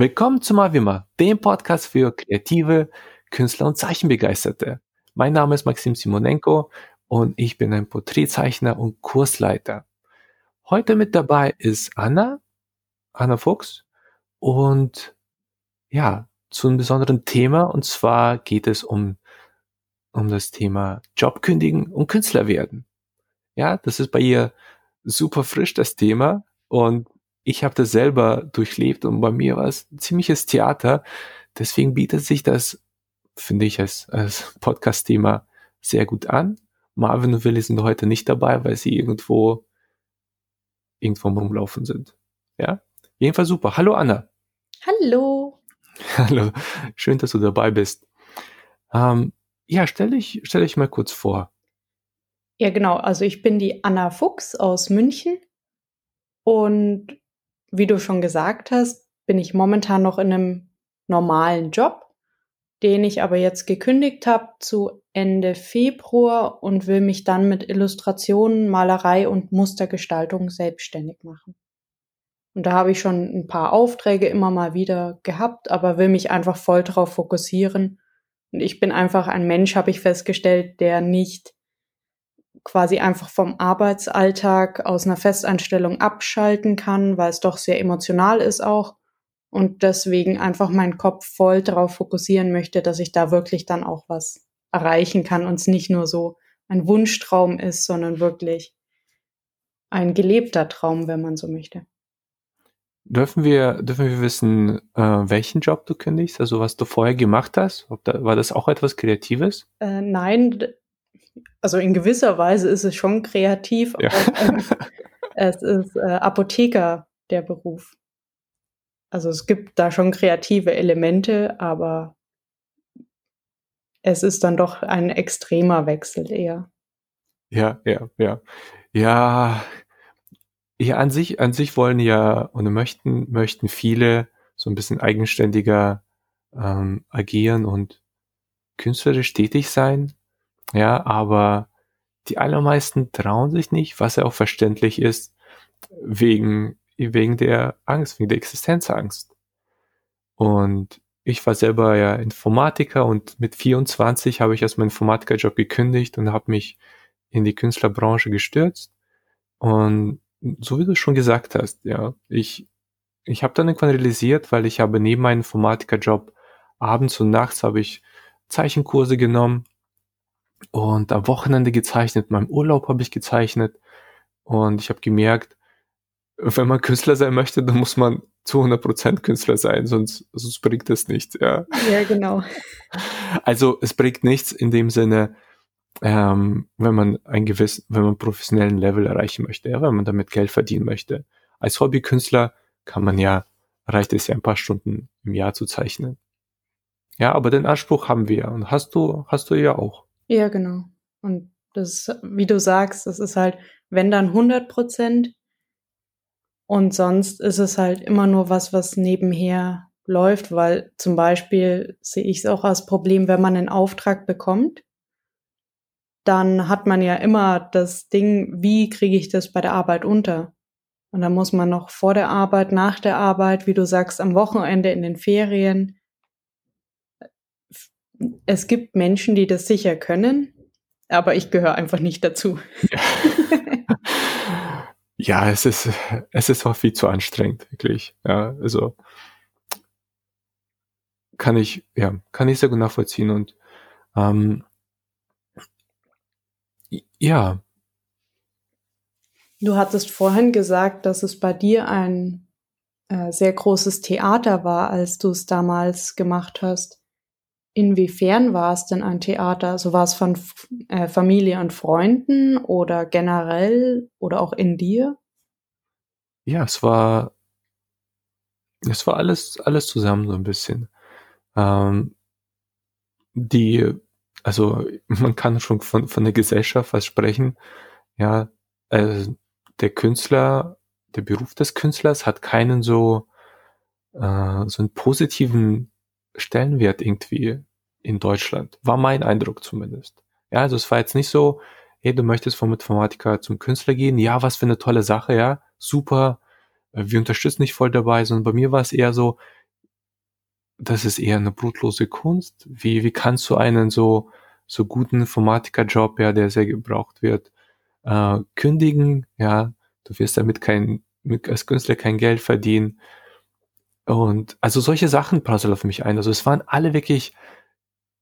Willkommen zu Mavima, dem Podcast für kreative Künstler und Zeichenbegeisterte. Mein Name ist Maxim Simonenko und ich bin ein Porträtzeichner und Kursleiter. Heute mit dabei ist Anna, Anna Fuchs und ja, zu einem besonderen Thema und zwar geht es um, um das Thema Job kündigen und Künstler werden. Ja, das ist bei ihr super frisch, das Thema und ich habe das selber durchlebt und bei mir war es ein ziemliches Theater. Deswegen bietet sich das, finde ich, als, als Podcast-Thema sehr gut an. Marvin und Willi sind heute nicht dabei, weil sie irgendwo irgendwo rumlaufen sind. Ja, jedenfalls super. Hallo Anna. Hallo. Hallo, schön, dass du dabei bist. Ähm, ja, stell dich, stell dich mal kurz vor. Ja, genau. Also ich bin die Anna Fuchs aus München und wie du schon gesagt hast, bin ich momentan noch in einem normalen Job, den ich aber jetzt gekündigt habe zu Ende Februar und will mich dann mit Illustrationen, Malerei und Mustergestaltung selbstständig machen. Und da habe ich schon ein paar Aufträge immer mal wieder gehabt, aber will mich einfach voll darauf fokussieren. Und ich bin einfach ein Mensch, habe ich festgestellt, der nicht quasi einfach vom Arbeitsalltag aus einer Festeinstellung abschalten kann, weil es doch sehr emotional ist auch und deswegen einfach meinen Kopf voll darauf fokussieren möchte, dass ich da wirklich dann auch was erreichen kann und es nicht nur so ein Wunschtraum ist, sondern wirklich ein gelebter Traum, wenn man so möchte. Dürfen wir, dürfen wir wissen, äh, welchen Job du kündigst, also was du vorher gemacht hast? Da, war das auch etwas Kreatives? Äh, nein, also in gewisser Weise ist es schon kreativ. Ja. Aber, ähm, es ist äh, Apotheker der Beruf. Also es gibt da schon kreative Elemente, aber es ist dann doch ein extremer Wechsel eher. Ja, ja, ja. Ja, ja, an sich, an sich wollen ja und möchten, möchten viele so ein bisschen eigenständiger ähm, agieren und künstlerisch tätig sein. Ja, aber die allermeisten trauen sich nicht, was ja auch verständlich ist, wegen, wegen der Angst, wegen der Existenzangst. Und ich war selber ja Informatiker und mit 24 habe ich erst meinen Informatikerjob gekündigt und habe mich in die Künstlerbranche gestürzt. Und so wie du schon gesagt hast, ja, ich, ich habe dann irgendwann realisiert, weil ich habe neben meinem Informatikerjob abends und nachts habe ich Zeichenkurse genommen und am Wochenende gezeichnet, in meinem Urlaub habe ich gezeichnet und ich habe gemerkt, wenn man Künstler sein möchte, dann muss man zu 100% Künstler sein, sonst, sonst bringt das nichts. Ja. ja, genau. Also es bringt nichts in dem Sinne, ähm, wenn man ein gewissen, wenn man professionellen Level erreichen möchte, ja, wenn man damit Geld verdienen möchte. Als Hobbykünstler kann man ja, reicht es ja ein paar Stunden im Jahr zu zeichnen. Ja, aber den Anspruch haben wir und hast du, hast du ja auch. Ja, genau. Und das, wie du sagst, das ist halt, wenn dann 100 Prozent. Und sonst ist es halt immer nur was, was nebenher läuft, weil zum Beispiel sehe ich es auch als Problem, wenn man einen Auftrag bekommt, dann hat man ja immer das Ding, wie kriege ich das bei der Arbeit unter? Und dann muss man noch vor der Arbeit, nach der Arbeit, wie du sagst, am Wochenende in den Ferien, es gibt Menschen, die das sicher können, aber ich gehöre einfach nicht dazu. ja, es ist, es ist auch viel zu anstrengend, wirklich. Ja, also kann ich, ja, kann ich sehr gut nachvollziehen und ähm, ja. Du hattest vorhin gesagt, dass es bei dir ein äh, sehr großes Theater war, als du es damals gemacht hast. Inwiefern war es denn ein Theater? Also war es von äh, Familie und Freunden oder generell oder auch in dir? Ja, es war, es war alles, alles zusammen so ein bisschen. Ähm, die, also man kann schon von, von der Gesellschaft was sprechen. Ja, äh, der Künstler, der Beruf des Künstlers hat keinen so, äh, so einen positiven Stellenwert irgendwie in Deutschland. War mein Eindruck zumindest. Ja, also es war jetzt nicht so, hey, du möchtest vom Informatiker zum Künstler gehen, ja, was für eine tolle Sache, ja, super, äh, wir unterstützen dich voll dabei, sondern bei mir war es eher so, das ist eher eine brutlose Kunst. Wie, wie kannst du einen so, so guten Informatikerjob, ja, der sehr gebraucht wird, äh, kündigen, ja, du wirst damit kein, mit, als Künstler kein Geld verdienen. Und also solche Sachen prasseln auf mich ein. Also es waren alle wirklich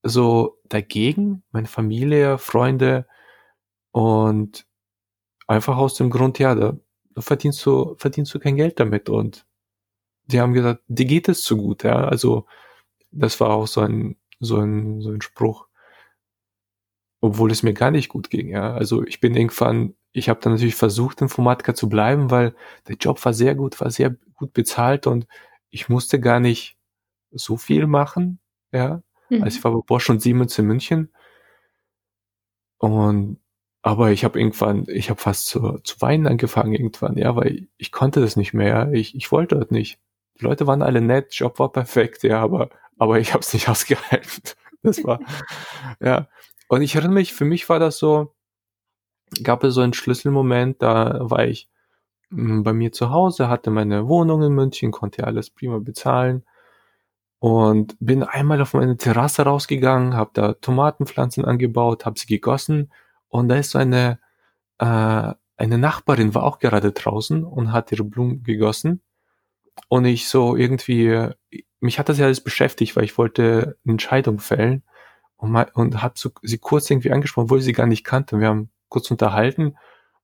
so dagegen, meine Familie, Freunde und einfach aus dem Grund, ja, da, verdienst du, verdienst du kein Geld damit. Und die haben gesagt, dir geht es zu gut, ja, also das war auch so ein, so ein, so ein Spruch, obwohl es mir gar nicht gut ging, ja, also ich bin irgendwann, ich habe dann natürlich versucht, Informatiker zu bleiben, weil der Job war sehr gut, war sehr gut bezahlt und ich musste gar nicht so viel machen, ja, Mhm. Also ich war bei Bosch und Siemens in München. Und aber ich habe irgendwann, ich habe fast zu, zu weinen angefangen irgendwann, ja, weil ich, ich konnte das nicht mehr. Ich, ich wollte dort nicht. Die Leute waren alle nett, Job war perfekt, ja, aber, aber ich habe es nicht ausgehalten. Das war, ja. Und ich erinnere mich, für mich war das so, gab es so einen Schlüsselmoment, da war ich hm, bei mir zu Hause, hatte meine Wohnung in München, konnte alles prima bezahlen und bin einmal auf meine Terrasse rausgegangen, habe da Tomatenpflanzen angebaut, habe sie gegossen und da ist so eine äh, eine Nachbarin war auch gerade draußen und hat ihre Blumen gegossen und ich so irgendwie mich hat das ja alles beschäftigt, weil ich wollte eine Entscheidung fällen und, mal, und habe so, sie kurz irgendwie angesprochen, obwohl ich sie gar nicht kannte. Wir haben kurz unterhalten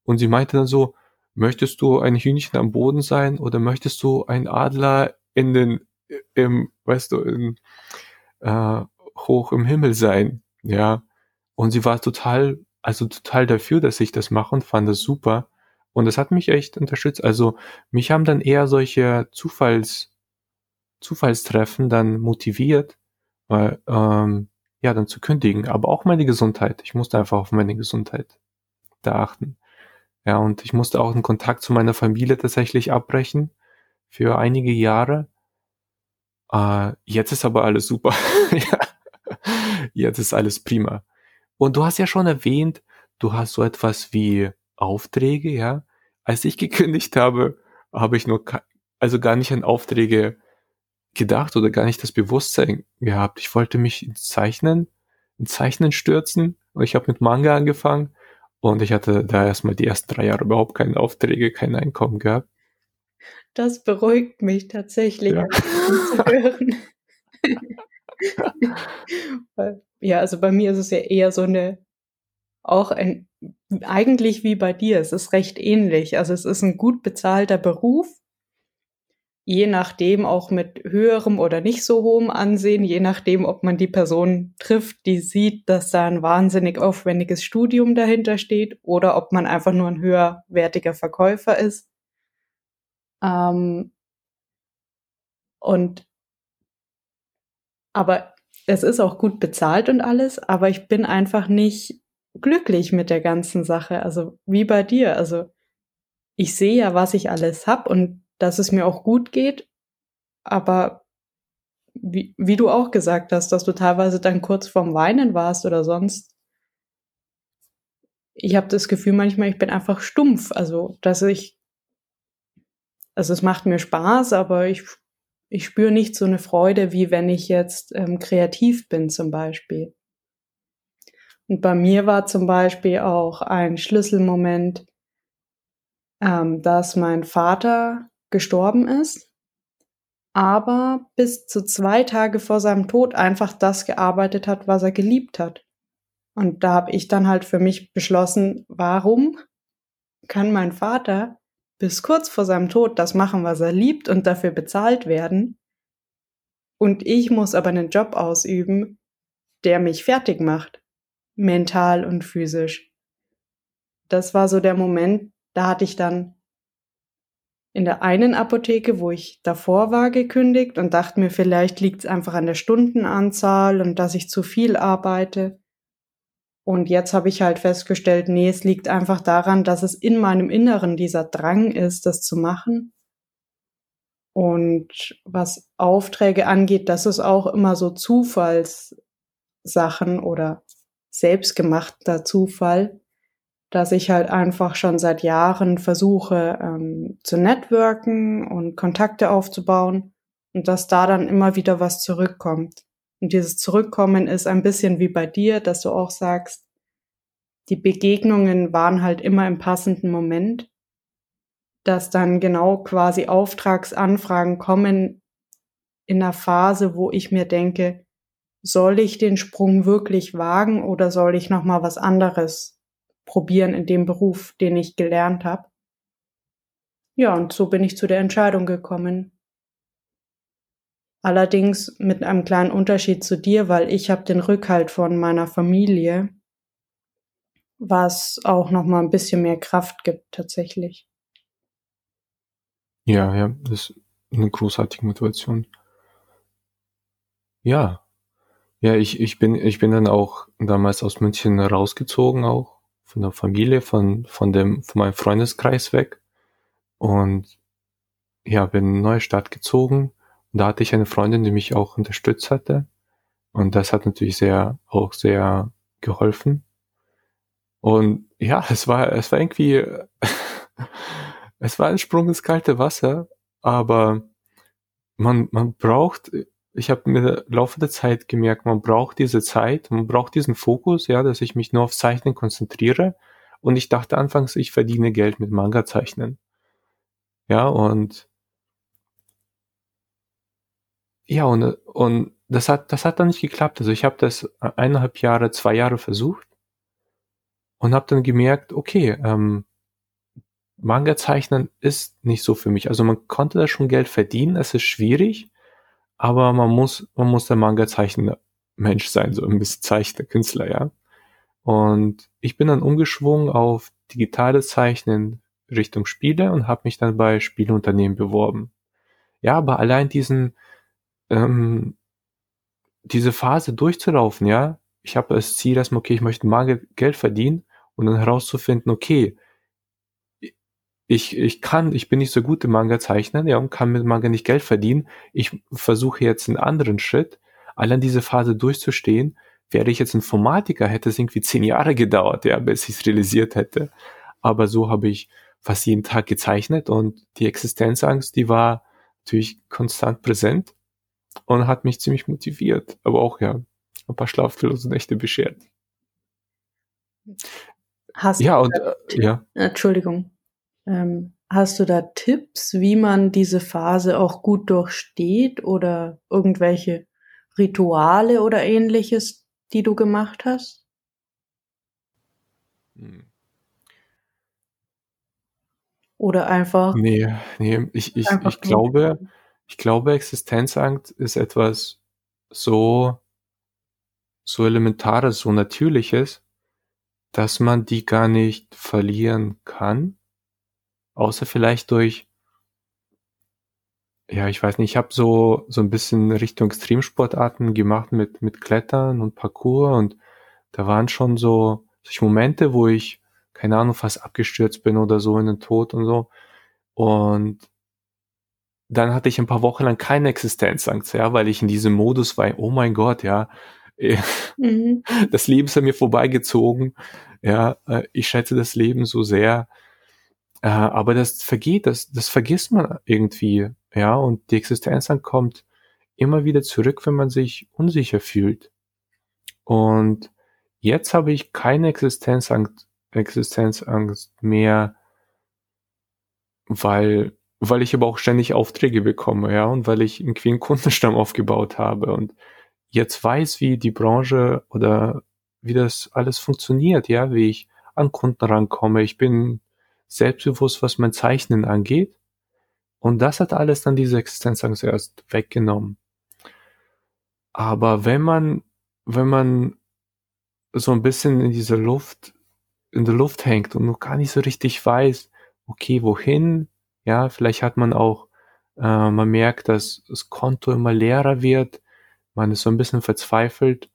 und sie meinte dann so, möchtest du ein Hühnchen am Boden sein oder möchtest du ein Adler in den im, weißt du, in, äh, hoch im Himmel sein, ja. Und sie war total, also total dafür, dass ich das mache und fand das super. Und das hat mich echt unterstützt. Also mich haben dann eher solche Zufalls, Zufallstreffen dann motiviert, weil, ähm, ja, dann zu kündigen. Aber auch meine Gesundheit. Ich musste einfach auf meine Gesundheit da achten. Ja, und ich musste auch den Kontakt zu meiner Familie tatsächlich abbrechen für einige Jahre, äh, jetzt ist aber alles super. Jetzt ist alles prima. Und du hast ja schon erwähnt, du hast so etwas wie Aufträge, ja. Als ich gekündigt habe, habe ich nur, also gar nicht an Aufträge gedacht oder gar nicht das Bewusstsein gehabt. Ich wollte mich ins Zeichnen, ins Zeichnen stürzen und ich habe mit Manga angefangen und ich hatte da erstmal die ersten drei Jahre überhaupt keine Aufträge, kein Einkommen gehabt. Das beruhigt mich tatsächlich, ja. zu hören. ja, also bei mir ist es ja eher so eine, auch ein, eigentlich wie bei dir, es ist recht ähnlich. Also es ist ein gut bezahlter Beruf, je nachdem auch mit höherem oder nicht so hohem Ansehen, je nachdem, ob man die Person trifft, die sieht, dass da ein wahnsinnig aufwendiges Studium dahinter steht oder ob man einfach nur ein höherwertiger Verkäufer ist. Ähm, und aber es ist auch gut bezahlt und alles, aber ich bin einfach nicht glücklich mit der ganzen Sache. Also wie bei dir. Also ich sehe ja, was ich alles hab und dass es mir auch gut geht, aber wie, wie du auch gesagt hast, dass du teilweise dann kurz vorm Weinen warst oder sonst. Ich habe das Gefühl manchmal, ich bin einfach stumpf. Also, dass ich also es macht mir Spaß, aber ich, ich spüre nicht so eine Freude, wie wenn ich jetzt ähm, kreativ bin zum Beispiel. Und bei mir war zum Beispiel auch ein Schlüsselmoment, ähm, dass mein Vater gestorben ist, aber bis zu zwei Tage vor seinem Tod einfach das gearbeitet hat, was er geliebt hat. Und da habe ich dann halt für mich beschlossen, warum kann mein Vater bis kurz vor seinem Tod das machen, was er liebt und dafür bezahlt werden. Und ich muss aber einen Job ausüben, der mich fertig macht, mental und physisch. Das war so der Moment, da hatte ich dann in der einen Apotheke, wo ich davor war, gekündigt und dachte mir, vielleicht liegt es einfach an der Stundenanzahl und dass ich zu viel arbeite. Und jetzt habe ich halt festgestellt, nee, es liegt einfach daran, dass es in meinem Inneren dieser Drang ist, das zu machen. Und was Aufträge angeht, das ist auch immer so Zufallssachen oder selbstgemachter Zufall, dass ich halt einfach schon seit Jahren versuche ähm, zu networken und Kontakte aufzubauen und dass da dann immer wieder was zurückkommt. Und dieses Zurückkommen ist ein bisschen wie bei dir, dass du auch sagst, die Begegnungen waren halt immer im passenden Moment, dass dann genau quasi Auftragsanfragen kommen in einer Phase, wo ich mir denke, soll ich den Sprung wirklich wagen oder soll ich noch mal was anderes probieren in dem Beruf, den ich gelernt habe? Ja, und so bin ich zu der Entscheidung gekommen. Allerdings mit einem kleinen Unterschied zu dir, weil ich habe den Rückhalt von meiner Familie, was auch noch mal ein bisschen mehr Kraft gibt tatsächlich. Ja, ja, das ist eine großartige Motivation. Ja. Ja, ich, ich bin, ich bin dann auch damals aus München rausgezogen auch, von der Familie, von, von dem, von meinem Freundeskreis weg. Und ja, bin in eine neue Stadt gezogen. Und da hatte ich eine Freundin, die mich auch unterstützt hatte. Und das hat natürlich sehr, auch sehr geholfen. Und ja, es war, es war irgendwie, es war ein Sprung ins kalte Wasser, aber man, man braucht ich habe mir im Laufe der Zeit gemerkt, man braucht diese Zeit, man braucht diesen Fokus, ja, dass ich mich nur auf Zeichnen konzentriere. Und ich dachte anfangs, ich verdiene Geld mit Manga-Zeichnen. Ja, und ja, und, und das hat, das hat dann nicht geklappt. Also ich habe das eineinhalb Jahre, zwei Jahre versucht und habe dann gemerkt, okay, ähm, Manga zeichnen ist nicht so für mich. Also man konnte da schon Geld verdienen, es ist schwierig, aber man muss, man muss der Manga zeichnender Mensch sein, so ein bisschen Zeichner, Künstler, ja. Und ich bin dann umgeschwungen auf digitales Zeichnen Richtung Spiele und habe mich dann bei Spieleunternehmen beworben. Ja, aber allein diesen, ähm, diese Phase durchzulaufen, ja, ich habe das Ziel erstmal, okay, ich möchte Manga Geld verdienen und dann herauszufinden, okay, ich, ich kann, ich bin nicht so gut im Manga zeichnen, ja, und kann mit Manga nicht Geld verdienen. Ich versuche jetzt einen anderen Schritt. Allein diese Phase durchzustehen, wäre ich jetzt Informatiker, hätte es irgendwie zehn Jahre gedauert, ja, bis ich es realisiert hätte. Aber so habe ich fast jeden Tag gezeichnet und die Existenzangst, die war natürlich konstant präsent und hat mich ziemlich motiviert, aber auch ja ein paar schlaflose Nächte beschert. Hast ja, und äh, ja. Entschuldigung. Ähm, hast du da Tipps, wie man diese Phase auch gut durchsteht oder irgendwelche Rituale oder ähnliches, die du gemacht hast? Hm. Oder einfach. Nee, nee, ich, ich, ich glaube, ich glaube, Existenzangst ist etwas so, so Elementares, so Natürliches, dass man die gar nicht verlieren kann Außer vielleicht durch ja, ich weiß nicht, ich habe so so ein bisschen Richtung Extremsportarten gemacht mit mit Klettern und Parkour und da waren schon so solche Momente, wo ich, keine Ahnung, fast abgestürzt bin oder so in den Tod und so. Und dann hatte ich ein paar Wochen lang keine Existenzangst, ja, weil ich in diesem Modus war, oh mein Gott, ja, mhm. das Leben ist an mir vorbeigezogen, ja, ich schätze das Leben so sehr, äh, aber das vergeht, das, das vergisst man irgendwie, ja, und die Existenzangst kommt immer wieder zurück, wenn man sich unsicher fühlt. Und jetzt habe ich keine Existenzangst, Existenzangst mehr, weil, weil ich aber auch ständig Aufträge bekomme, ja, und weil ich irgendwie einen Kundenstamm aufgebaut habe und jetzt weiß, wie die Branche oder wie das alles funktioniert, ja, wie ich an Kunden rankomme. Ich bin selbstbewusst, was mein Zeichnen angeht. Und das hat alles dann diese Existenzangst erst weggenommen. Aber wenn man, wenn man so ein bisschen in dieser Luft, in der Luft hängt und noch gar nicht so richtig weiß, okay, wohin, ja, vielleicht hat man auch, äh, man merkt, dass das Konto immer leerer wird, man ist so ein bisschen verzweifelt,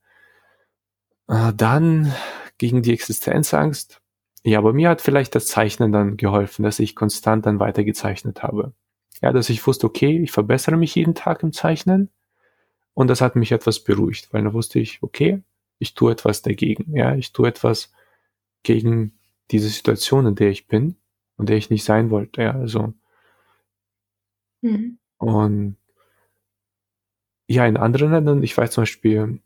äh, dann gegen die Existenzangst ja, aber mir hat vielleicht das Zeichnen dann geholfen, dass ich konstant dann weiter gezeichnet habe. Ja, dass ich wusste, okay, ich verbessere mich jeden Tag im Zeichnen. Und das hat mich etwas beruhigt, weil da wusste ich, okay, ich tue etwas dagegen. Ja, ich tue etwas gegen diese Situation, in der ich bin und der ich nicht sein wollte. Ja, also. Mhm. Und ja, in anderen Ländern, ich weiß zum Beispiel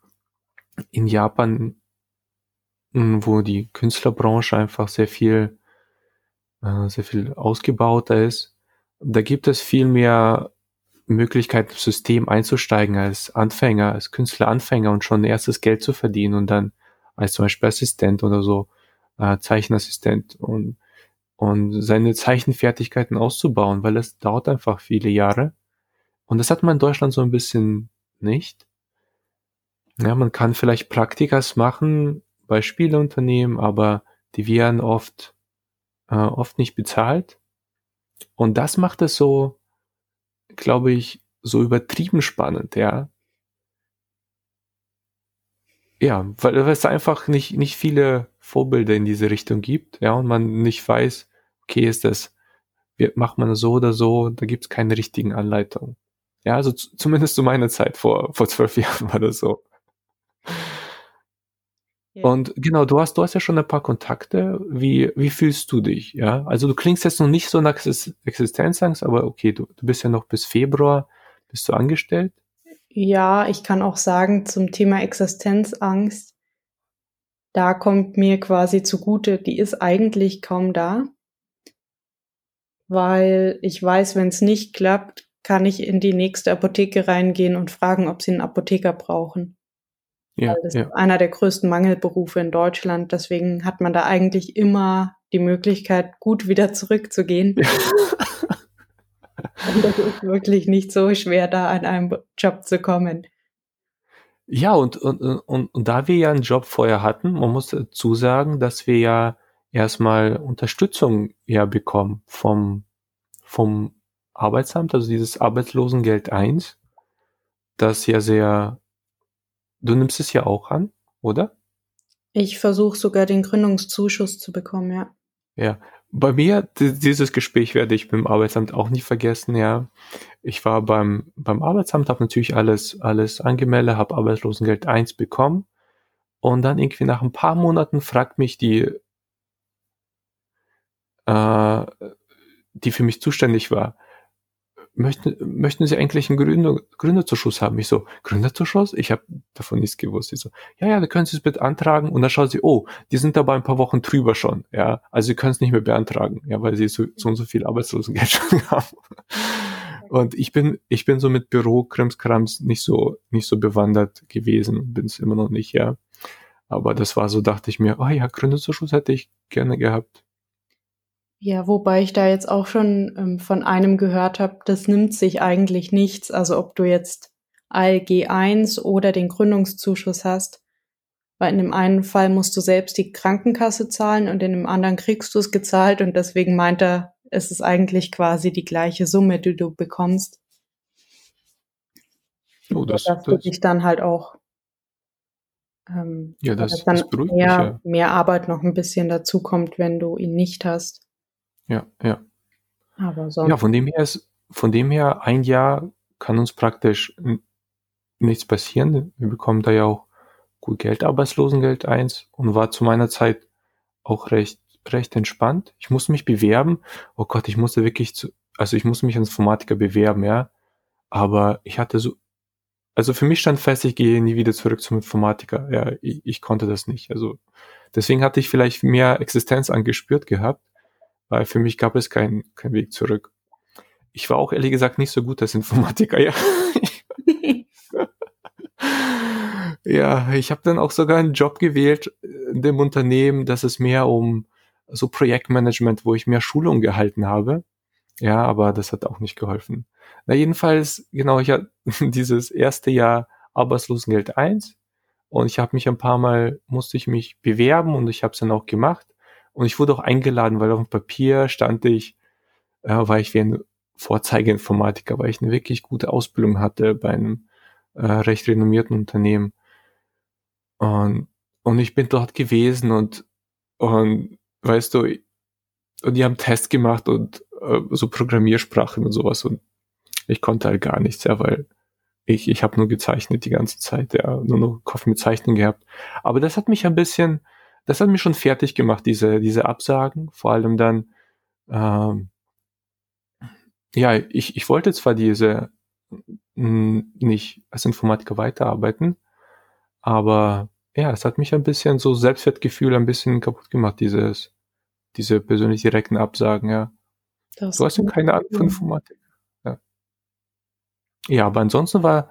in Japan, hm, wo die Künstlerbranche einfach sehr viel, äh, sehr viel ausgebauter ist, da gibt es viel mehr Möglichkeiten, im System einzusteigen als Anfänger, als Künstleranfänger und schon erstes Geld zu verdienen und dann als zum Beispiel Assistent oder so, äh, Zeichenassistent und, und seine Zeichenfertigkeiten auszubauen, weil es dauert einfach viele Jahre. Und das hat man in Deutschland so ein bisschen nicht. Ja, man kann vielleicht Praktikas machen bei Spieleunternehmen, aber die werden oft, äh, oft nicht bezahlt. Und das macht es so, glaube ich, so übertrieben spannend, ja. Ja, weil, weil es einfach nicht, nicht viele Vorbilder in diese Richtung gibt, ja, und man nicht weiß, okay, ist das, wie, macht man so oder so, da gibt es keine richtigen Anleitungen. Ja, also zumindest zu meiner Zeit vor, vor zwölf Jahren war das so. Ja. Und genau, du hast, du hast ja schon ein paar Kontakte. Wie, wie fühlst du dich? Ja, also du klingst jetzt noch nicht so nach Existenzangst, aber okay, du, du bist ja noch bis Februar, bist du angestellt? Ja, ich kann auch sagen, zum Thema Existenzangst, da kommt mir quasi zugute, die ist eigentlich kaum da, weil ich weiß, wenn es nicht klappt, kann ich in die nächste Apotheke reingehen und fragen, ob sie einen Apotheker brauchen. Ja, das ja. ist einer der größten Mangelberufe in Deutschland. Deswegen hat man da eigentlich immer die Möglichkeit, gut wieder zurückzugehen. und das ist wirklich nicht so schwer, da an einem Job zu kommen. Ja, und, und, und, und da wir ja einen Job vorher hatten, man muss dazu sagen, dass wir ja erstmal Unterstützung ja bekommen vom, vom Arbeitsamt, also dieses Arbeitslosengeld 1, das ja sehr, du nimmst es ja auch an, oder? Ich versuche sogar den Gründungszuschuss zu bekommen, ja. Ja, bei mir, dieses Gespräch werde ich beim Arbeitsamt auch nicht vergessen, ja. Ich war beim, beim Arbeitsamt, habe natürlich alles, alles angemeldet, habe Arbeitslosengeld 1 bekommen. Und dann irgendwie nach ein paar Monaten fragt mich die, äh, die für mich zuständig war, möchten, möchten Sie eigentlich einen Gründer, Gründerzuschuss haben? Ich so, Gründerzuschuss? Ich habe davon nichts gewusst. Ich so, ja, ja, da können Sie es beantragen. Und dann schauen Sie, oh, die sind dabei ein paar Wochen drüber schon. Ja, also Sie können es nicht mehr beantragen, ja, weil Sie so, so und so viel Arbeitslosengeld schon haben. Und ich bin, ich bin so mit Büro Krimskrams nicht so, nicht so bewandert gewesen, bin es immer noch nicht, ja. Aber das war so, dachte ich mir, oh ja, Gründerzuschuss hätte ich gerne gehabt. Ja, wobei ich da jetzt auch schon ähm, von einem gehört habe, das nimmt sich eigentlich nichts. Also ob du jetzt ALG 1 oder den Gründungszuschuss hast, weil in dem einen Fall musst du selbst die Krankenkasse zahlen und in dem anderen kriegst du es gezahlt und deswegen meint er, es ist eigentlich quasi die gleiche Summe, die du bekommst. Oh, das, dass das, dich dann halt auch ähm, ja, das, dann das eher mich, ja. mehr Arbeit noch ein bisschen dazukommt, wenn du ihn nicht hast. Ja, ja. Aber sonst. Ja, von dem her ist, von dem her ein Jahr kann uns praktisch nichts passieren. Wir bekommen da ja auch gut Geld, Arbeitslosengeld eins und war zu meiner Zeit auch recht, recht entspannt. Ich musste mich bewerben. Oh Gott, ich musste wirklich zu, also ich musste mich als Informatiker bewerben, ja. Aber ich hatte so, also für mich stand fest, ich gehe nie wieder zurück zum Informatiker. Ja, ich, ich konnte das nicht. Also deswegen hatte ich vielleicht mehr Existenz angespürt gehabt weil für mich gab es keinen kein Weg zurück. Ich war auch ehrlich gesagt nicht so gut als Informatiker, ja. ja, ich habe dann auch sogar einen Job gewählt in dem Unternehmen, dass es mehr um so Projektmanagement, wo ich mehr Schulung gehalten habe. Ja, aber das hat auch nicht geholfen. Na, jedenfalls, genau, ich hatte dieses erste Jahr Arbeitslosengeld 1 und ich habe mich ein paar Mal, musste ich mich bewerben und ich habe es dann auch gemacht. Und ich wurde auch eingeladen, weil auf dem Papier stand ich, äh, weil ich wie ein Vorzeigeinformatiker, weil ich eine wirklich gute Ausbildung hatte bei einem äh, recht renommierten Unternehmen. Und, und ich bin dort gewesen und, und weißt du, und die haben Test gemacht und äh, so Programmiersprachen und sowas und ich konnte halt gar nichts, ja, weil ich, ich habe nur gezeichnet die ganze Zeit, ja, nur noch Kopf mit Zeichnen gehabt. Aber das hat mich ein bisschen, das hat mich schon fertig gemacht, diese, diese Absagen. Vor allem dann, ähm, ja, ich, ich wollte zwar diese nicht als Informatiker weiterarbeiten. Aber ja, es hat mich ein bisschen so Selbstwertgefühl ein bisschen kaputt gemacht, dieses, diese persönlich direkten Absagen, ja. Das du hast ja keine Ahnung von Informatik. Ja. ja, aber ansonsten war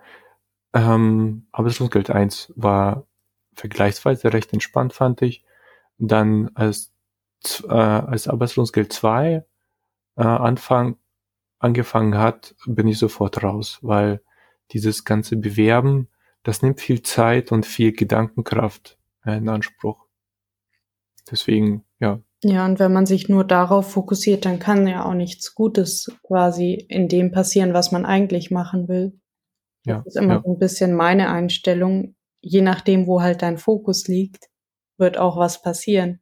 ähm, Arbeitslosengeld 1 war vergleichsweise recht entspannt, fand ich. Dann als, äh, als Arbeitslosengeld 2 äh, Anfang angefangen hat, bin ich sofort raus, weil dieses ganze Bewerben, das nimmt viel Zeit und viel Gedankenkraft in Anspruch. Deswegen, ja. Ja, und wenn man sich nur darauf fokussiert, dann kann ja auch nichts Gutes quasi in dem passieren, was man eigentlich machen will. Das ja, ist immer ja. so ein bisschen meine Einstellung. Je nachdem, wo halt dein Fokus liegt, wird auch was passieren.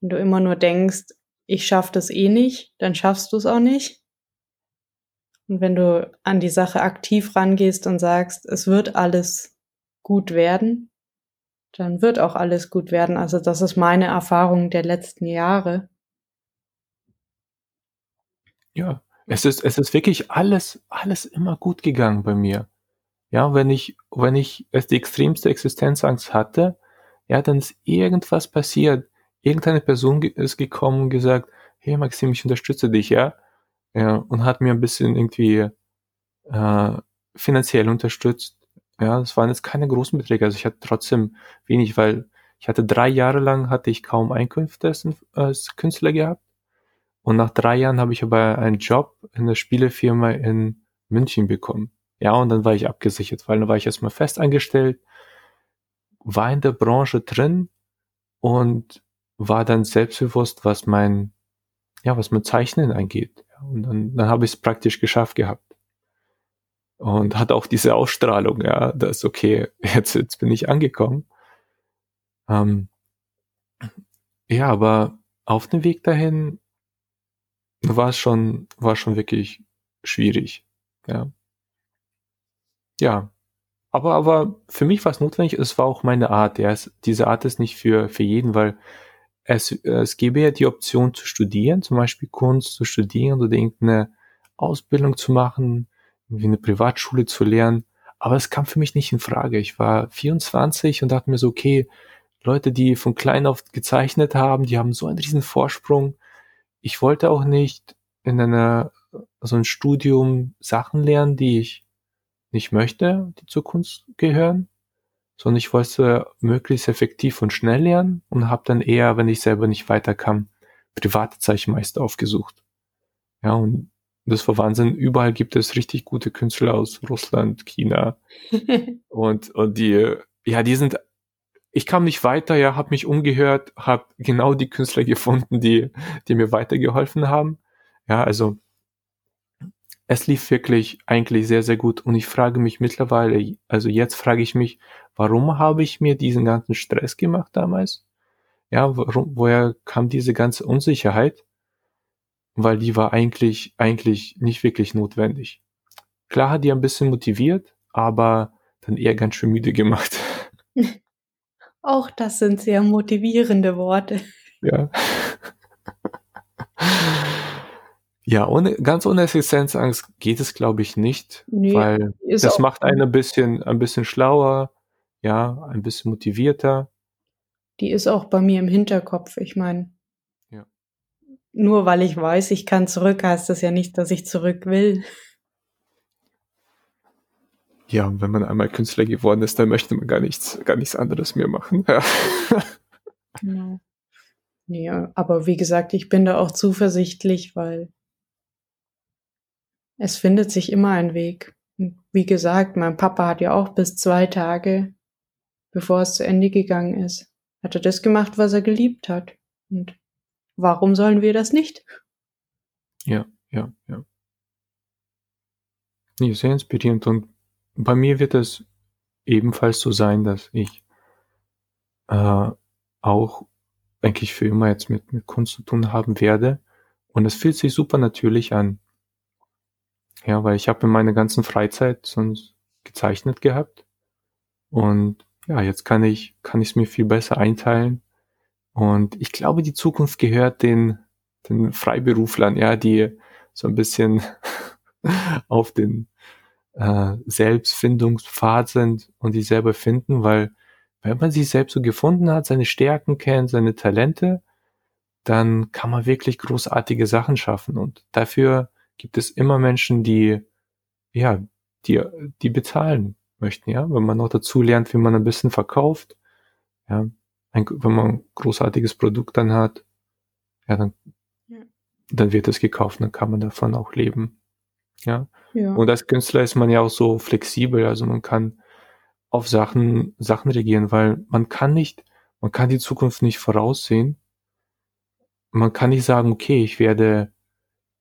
Wenn du immer nur denkst, ich schaff das eh nicht, dann schaffst du es auch nicht. Und wenn du an die Sache aktiv rangehst und sagst, es wird alles gut werden, dann wird auch alles gut werden. Also das ist meine Erfahrung der letzten Jahre. Ja, es ist, es ist wirklich alles, alles immer gut gegangen bei mir. Ja, wenn ich, wenn ich es die extremste Existenzangst hatte, ja, dann ist irgendwas passiert. Irgendeine Person ist gekommen und gesagt, hey Maxim, ich unterstütze dich, ja ja, und hat mir ein bisschen irgendwie äh, finanziell unterstützt. Ja, das waren jetzt keine großen Beträge, also ich hatte trotzdem wenig, weil ich hatte drei Jahre lang hatte ich kaum Einkünfte als, als Künstler gehabt. Und nach drei Jahren habe ich aber einen Job in der Spielefirma in München bekommen. Ja, und dann war ich abgesichert, weil dann war ich erstmal fest angestellt, war in der Branche drin und war dann selbstbewusst, was mein, ja, was mein Zeichnen angeht. Und dann, dann habe ich es praktisch geschafft gehabt. Und hat auch diese Ausstrahlung, ja, dass okay, jetzt, jetzt bin ich angekommen. Ähm, ja, aber auf dem Weg dahin war es schon, war schon wirklich schwierig. Ja. Ja. Aber, aber für mich war es notwendig, es war auch meine Art. Ja. Es, diese Art ist nicht für, für jeden, weil es, es gäbe ja die Option zu studieren, zum Beispiel Kunst zu studieren oder irgendeine Ausbildung zu machen, wie eine Privatschule zu lernen. Aber es kam für mich nicht in Frage. Ich war 24 und dachte mir so, okay, Leute, die von klein auf gezeichnet haben, die haben so einen riesen Vorsprung. Ich wollte auch nicht in einer, so ein Studium Sachen lernen, die ich nicht möchte, die zur Kunst gehören sondern ich wollte möglichst effektiv und schnell lernen und habe dann eher, wenn ich selber nicht weiterkam, private Zeichenmeister aufgesucht. Ja, und das war Wahnsinn. Überall gibt es richtig gute Künstler aus Russland, China. und, und die, ja, die sind, ich kam nicht weiter, ja, habe mich umgehört, habe genau die Künstler gefunden, die, die mir weitergeholfen haben. Ja, also es lief wirklich eigentlich sehr, sehr gut. Und ich frage mich mittlerweile, also jetzt frage ich mich, warum habe ich mir diesen ganzen Stress gemacht damals? Ja, warum, woher kam diese ganze Unsicherheit? Weil die war eigentlich, eigentlich nicht wirklich notwendig. Klar hat die ein bisschen motiviert, aber dann eher ganz schön müde gemacht. Auch das sind sehr motivierende Worte. Ja. Ja, ohne, ganz ohne Existenzangst geht es, glaube ich, nicht, nee, weil das macht einen ein bisschen, ein bisschen schlauer, ja, ein bisschen motivierter. Die ist auch bei mir im Hinterkopf. Ich meine, ja. nur weil ich weiß, ich kann zurück, heißt das ja nicht, dass ich zurück will. Ja, und wenn man einmal Künstler geworden ist, dann möchte man gar nichts, gar nichts anderes mehr machen. Ja. Genau. Nee, aber wie gesagt, ich bin da auch zuversichtlich, weil es findet sich immer ein Weg. wie gesagt, mein Papa hat ja auch bis zwei Tage, bevor es zu Ende gegangen ist, hat er das gemacht, was er geliebt hat. Und warum sollen wir das nicht? Ja, ja, ja. Nee, sehr inspirierend. Und bei mir wird es ebenfalls so sein, dass ich äh, auch eigentlich für immer jetzt mit, mit Kunst zu tun haben werde. Und es fühlt sich super natürlich an. Ja, weil ich habe in meiner ganzen Freizeit sonst gezeichnet gehabt. Und ja, jetzt kann ich, kann ich es mir viel besser einteilen. Und ich glaube, die Zukunft gehört den, den Freiberuflern, ja, die so ein bisschen auf den, äh, Selbstfindungspfad sind und die selber finden, weil wenn man sich selbst so gefunden hat, seine Stärken kennt, seine Talente, dann kann man wirklich großartige Sachen schaffen. Und dafür gibt es immer Menschen, die, ja, die, die bezahlen möchten, ja, wenn man noch dazu lernt, wie man ein bisschen verkauft, ja, ein, wenn man ein großartiges Produkt dann hat, ja, dann, ja. dann wird es gekauft, dann kann man davon auch leben. Ja. ja. Und als Künstler ist man ja auch so flexibel, also man kann auf Sachen, Sachen reagieren, weil man kann nicht, man kann die Zukunft nicht voraussehen. Man kann nicht sagen, okay, ich werde,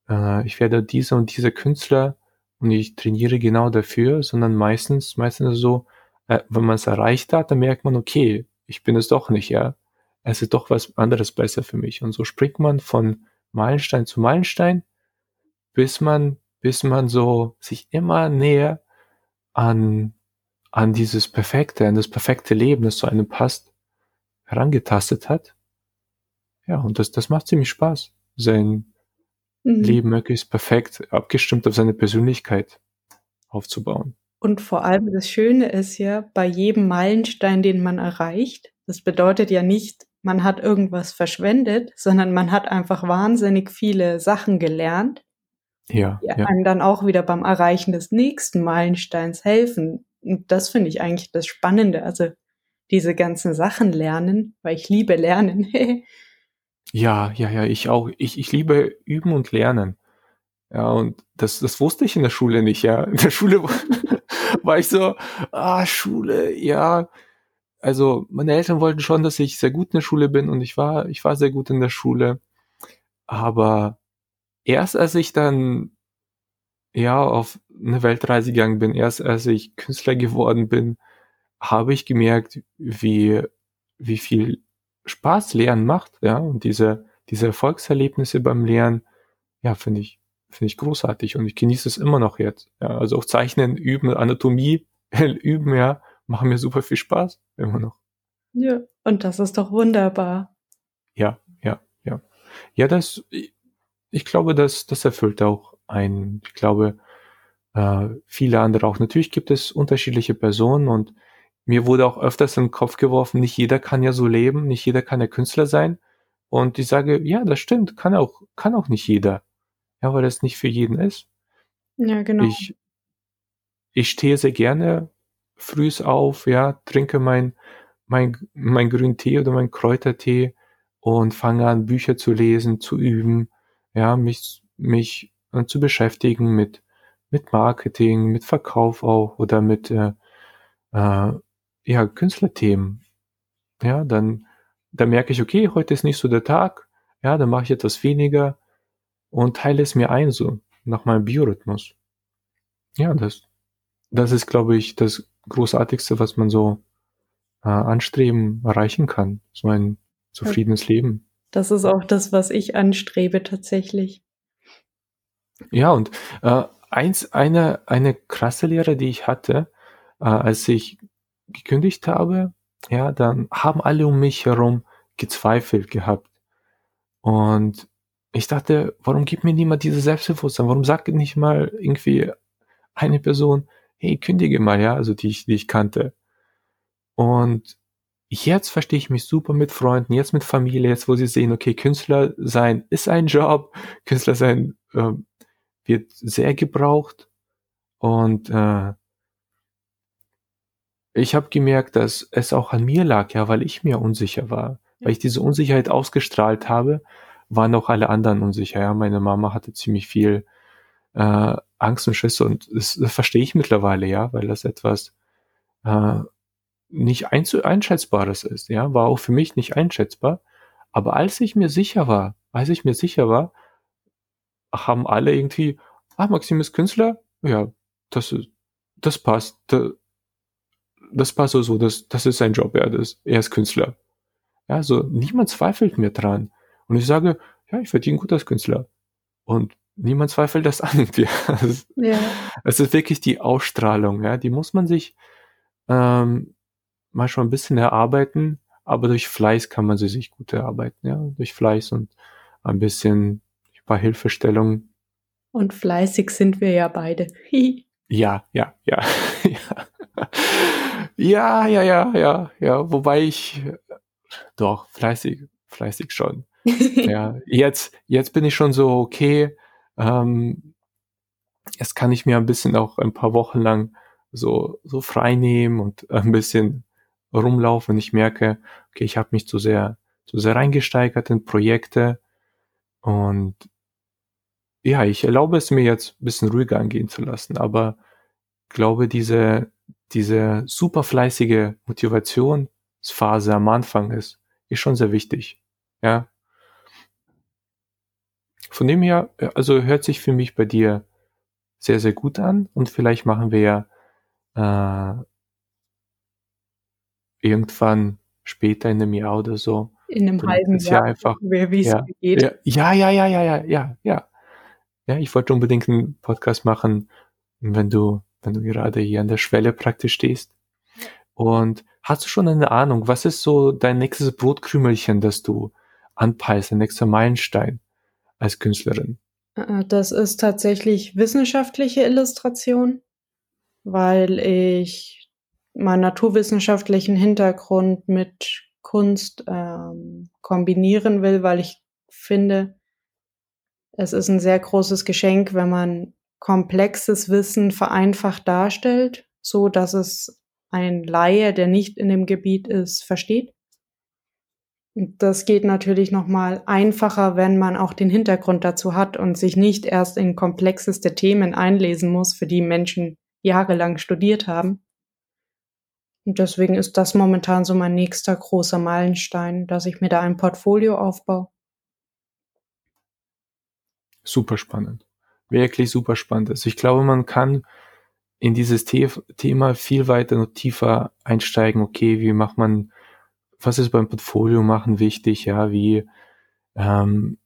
äh, ich werde dieser und dieser Künstler und ich trainiere genau dafür, sondern meistens, meistens so, äh, wenn man es erreicht hat, dann merkt man, okay, ich bin es doch nicht, ja. Es ist doch was anderes besser für mich. Und so springt man von Meilenstein zu Meilenstein, bis man, bis man so sich immer näher an, an dieses perfekte, an das perfekte Leben, das zu einem passt, herangetastet hat. Ja, und das, das macht ziemlich Spaß, sein mhm. Leben möglichst perfekt abgestimmt auf seine Persönlichkeit aufzubauen. Und vor allem das Schöne ist ja, bei jedem Meilenstein, den man erreicht, das bedeutet ja nicht, man hat irgendwas verschwendet, sondern man hat einfach wahnsinnig viele Sachen gelernt, ja, die ja. einem dann auch wieder beim Erreichen des nächsten Meilensteins helfen. Und das finde ich eigentlich das Spannende. Also diese ganzen Sachen lernen, weil ich liebe Lernen. ja, ja, ja, ich auch. Ich, ich liebe Üben und Lernen. Ja, und das, das wusste ich in der Schule nicht, ja. In der Schule war ich so, ah, Schule, ja. Also meine Eltern wollten schon, dass ich sehr gut in der Schule bin und ich war, ich war sehr gut in der Schule. Aber erst als ich dann ja auf eine Weltreise gegangen bin, erst als ich Künstler geworden bin, habe ich gemerkt, wie, wie viel Spaß Lernen macht, ja, und diese, diese Erfolgserlebnisse beim Lernen, ja, finde ich, finde ich großartig und ich genieße es immer noch jetzt. Ja, also auch Zeichnen, Üben, Anatomie, Üben, ja, machen mir super viel Spaß, immer noch. Ja, und das ist doch wunderbar. Ja, ja, ja. Ja, das, ich glaube, das, das erfüllt auch ein, ich glaube, äh, viele andere auch. Natürlich gibt es unterschiedliche Personen und mir wurde auch öfters in den Kopf geworfen, nicht jeder kann ja so leben, nicht jeder kann ja Künstler sein. Und ich sage, ja, das stimmt, kann auch, kann auch nicht jeder. Ja, weil das nicht für jeden ist. Ja, genau. Ich, ich stehe sehr gerne frühs auf, ja, trinke mein, mein, mein grünen Tee oder mein Kräutertee und fange an, Bücher zu lesen, zu üben, ja, mich, mich äh, zu beschäftigen mit, mit Marketing, mit Verkauf auch oder mit, äh, äh, ja, Künstlerthemen. Ja, dann, dann merke ich, okay, heute ist nicht so der Tag, ja, dann mache ich etwas weniger und teile es mir ein, so, nach meinem Biorhythmus. Ja, das, das ist, glaube ich, das Großartigste, was man so äh, anstreben, erreichen kann. So ein zufriedenes Leben. Das ist auch das, was ich anstrebe tatsächlich. Ja, und äh, eins, eine, eine krasse Lehre, die ich hatte, äh, als ich gekündigt habe, ja, dann haben alle um mich herum gezweifelt gehabt. Und ich dachte, warum gibt mir niemand diese Selbstbewusstsein? Warum sagt nicht mal irgendwie eine Person, hey, kündige mal, ja, also die ich, die ich kannte. Und jetzt verstehe ich mich super mit Freunden, jetzt mit Familie, jetzt wo sie sehen, okay, Künstler sein ist ein Job, Künstler sein äh, wird sehr gebraucht und äh, ich habe gemerkt, dass es auch an mir lag, ja, weil ich mir unsicher war. Weil ich diese Unsicherheit ausgestrahlt habe, waren auch alle anderen unsicher. Ja, meine Mama hatte ziemlich viel äh, Angst und Schiss und das, das verstehe ich mittlerweile, ja, weil das etwas äh, nicht einschätzbares ist, ja, war auch für mich nicht einschätzbar. Aber als ich mir sicher war, als ich mir sicher war, haben alle irgendwie, ah, Maxim ist Künstler, ja, das, das passt, das, das passt so, so das, das ist sein Job, ja, das, er ist Künstler. Ja, so niemand zweifelt mir dran. Und ich sage, ja, ich verdiene gut als Künstler. Und niemand zweifelt das an. ja. Es ist wirklich die Ausstrahlung, ja, die muss man sich ähm, manchmal ein bisschen erarbeiten, aber durch Fleiß kann man sie sich gut erarbeiten, ja, durch Fleiß und ein bisschen ein paar Hilfestellungen. Und fleißig sind wir ja beide. Ja, ja, ja, ja, ja, ja, ja, ja, wobei ich doch fleißig, fleißig schon. ja, jetzt, jetzt bin ich schon so okay. Ähm, jetzt kann ich mir ein bisschen auch ein paar Wochen lang so so frei nehmen und ein bisschen rumlaufen. Ich merke, okay, ich habe mich zu sehr zu sehr reingesteigert in Projekte und ja, ich erlaube es mir jetzt ein bisschen ruhiger angehen zu lassen, aber glaube, diese, diese super fleißige Motivationsphase am Anfang ist, ist schon sehr wichtig. Ja. Von dem her, also hört sich für mich bei dir sehr, sehr gut an und vielleicht machen wir ja äh, irgendwann später in einem Jahr oder so. In einem halben Jahr, Jahr einfach. Wie es ja, geht. Ja, ja, ja, ja, ja, ja, ja. Ja, ich wollte unbedingt einen Podcast machen, wenn du, wenn du gerade hier an der Schwelle praktisch stehst. Und hast du schon eine Ahnung, was ist so dein nächstes Brotkrümelchen, das du anpeilst, dein nächster Meilenstein als Künstlerin? Äh, das ist tatsächlich wissenschaftliche Illustration, weil ich meinen naturwissenschaftlichen Hintergrund mit Kunst ähm, kombinieren will, weil ich finde, es ist ein sehr großes Geschenk, wenn man komplexes Wissen vereinfacht darstellt, so dass es ein Laie, der nicht in dem Gebiet ist, versteht. Das geht natürlich noch mal einfacher, wenn man auch den Hintergrund dazu hat und sich nicht erst in komplexeste Themen einlesen muss, für die Menschen jahrelang studiert haben. Und deswegen ist das momentan so mein nächster großer Meilenstein, dass ich mir da ein Portfolio aufbaue super spannend. Wirklich super spannend Also ich glaube, man kann in dieses The Thema viel weiter und tiefer einsteigen. Okay, wie macht man, was ist beim Portfolio machen wichtig? Ja, wie ähm,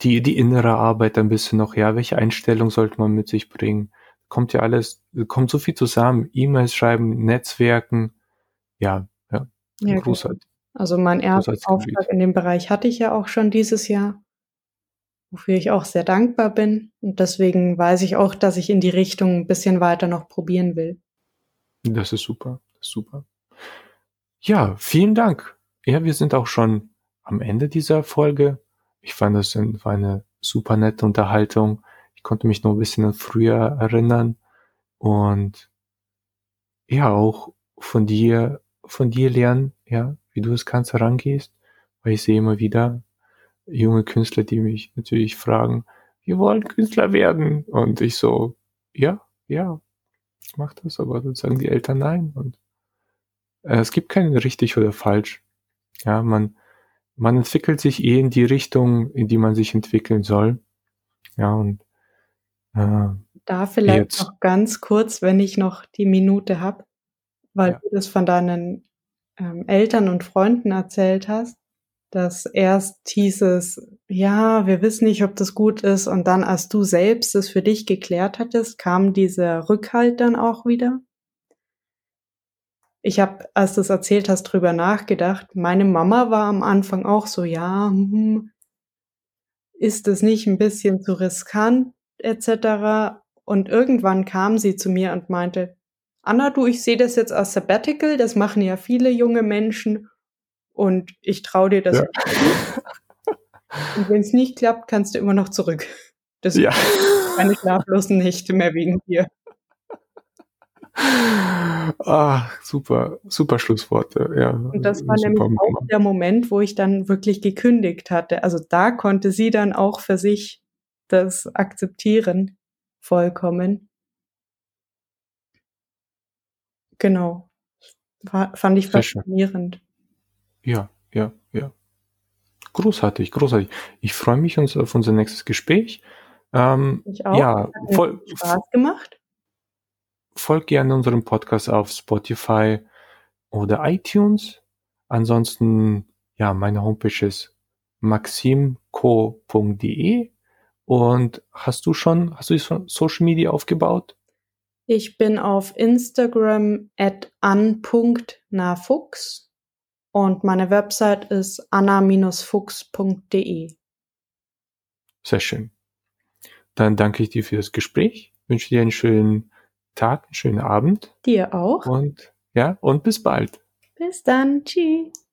die, die innere Arbeit ein bisschen noch, ja, welche Einstellung sollte man mit sich bringen? Kommt ja alles, kommt so viel zusammen. E-Mails schreiben, Netzwerken, ja, ja, ja großartig. Also mein erster Auftrag in dem Bereich hatte ich ja auch schon dieses Jahr wofür ich auch sehr dankbar bin. Und deswegen weiß ich auch, dass ich in die Richtung ein bisschen weiter noch probieren will. Das ist super, super. Ja, vielen Dank. Ja, wir sind auch schon am Ende dieser Folge. Ich fand das eine super nette Unterhaltung. Ich konnte mich noch ein bisschen an früher erinnern und ja, auch von dir, von dir lernen, ja, wie du das Ganze rangehst, weil ich sehe immer wieder, junge Künstler, die mich natürlich fragen, wir wollen Künstler werden. Und ich so, ja, ja, mach das, aber dann sagen die Eltern nein. Und äh, es gibt kein richtig oder falsch. Ja, man, man entwickelt sich eh in die Richtung, in die man sich entwickeln soll. Ja, und äh, da vielleicht jetzt. noch ganz kurz, wenn ich noch die Minute habe, weil ja. du das von deinen ähm, Eltern und Freunden erzählt hast dass erst hieß es, ja, wir wissen nicht, ob das gut ist, und dann, als du selbst es für dich geklärt hattest, kam dieser Rückhalt dann auch wieder. Ich habe, als du es erzählt hast, drüber nachgedacht. Meine Mama war am Anfang auch so, ja, hm, ist es nicht ein bisschen zu riskant, etc. Und irgendwann kam sie zu mir und meinte, Anna, du, ich sehe das jetzt als Sabbatical, das machen ja viele junge Menschen und ich traue dir das. Ja. Und wenn es nicht klappt, kannst du immer noch zurück. Das ja. keine schlaflosen Nächte mehr wegen dir. Ah, super, super Schlussworte, ja. Und das war nämlich auch der Moment, wo ich dann wirklich gekündigt hatte. Also da konnte sie dann auch für sich das akzeptieren, vollkommen. Genau. War, fand ich faszinierend. Ja, ja, ja. Großartig, großartig. Ich freue mich uns auf unser nächstes Gespräch. Ähm, ich auch. Ja, voll, Spaß gemacht. Folgt gerne unserem Podcast auf Spotify oder iTunes. Ansonsten, ja, meine Homepage ist maximco.de. Und hast du schon, hast du Social Media aufgebaut? Ich bin auf Instagram at an.nafuchs und meine Website ist anna-fuchs.de. Sehr schön. Dann danke ich dir für das Gespräch wünsche dir einen schönen Tag, einen schönen Abend. Dir auch. Und ja, und bis bald. Bis dann. Tschüss.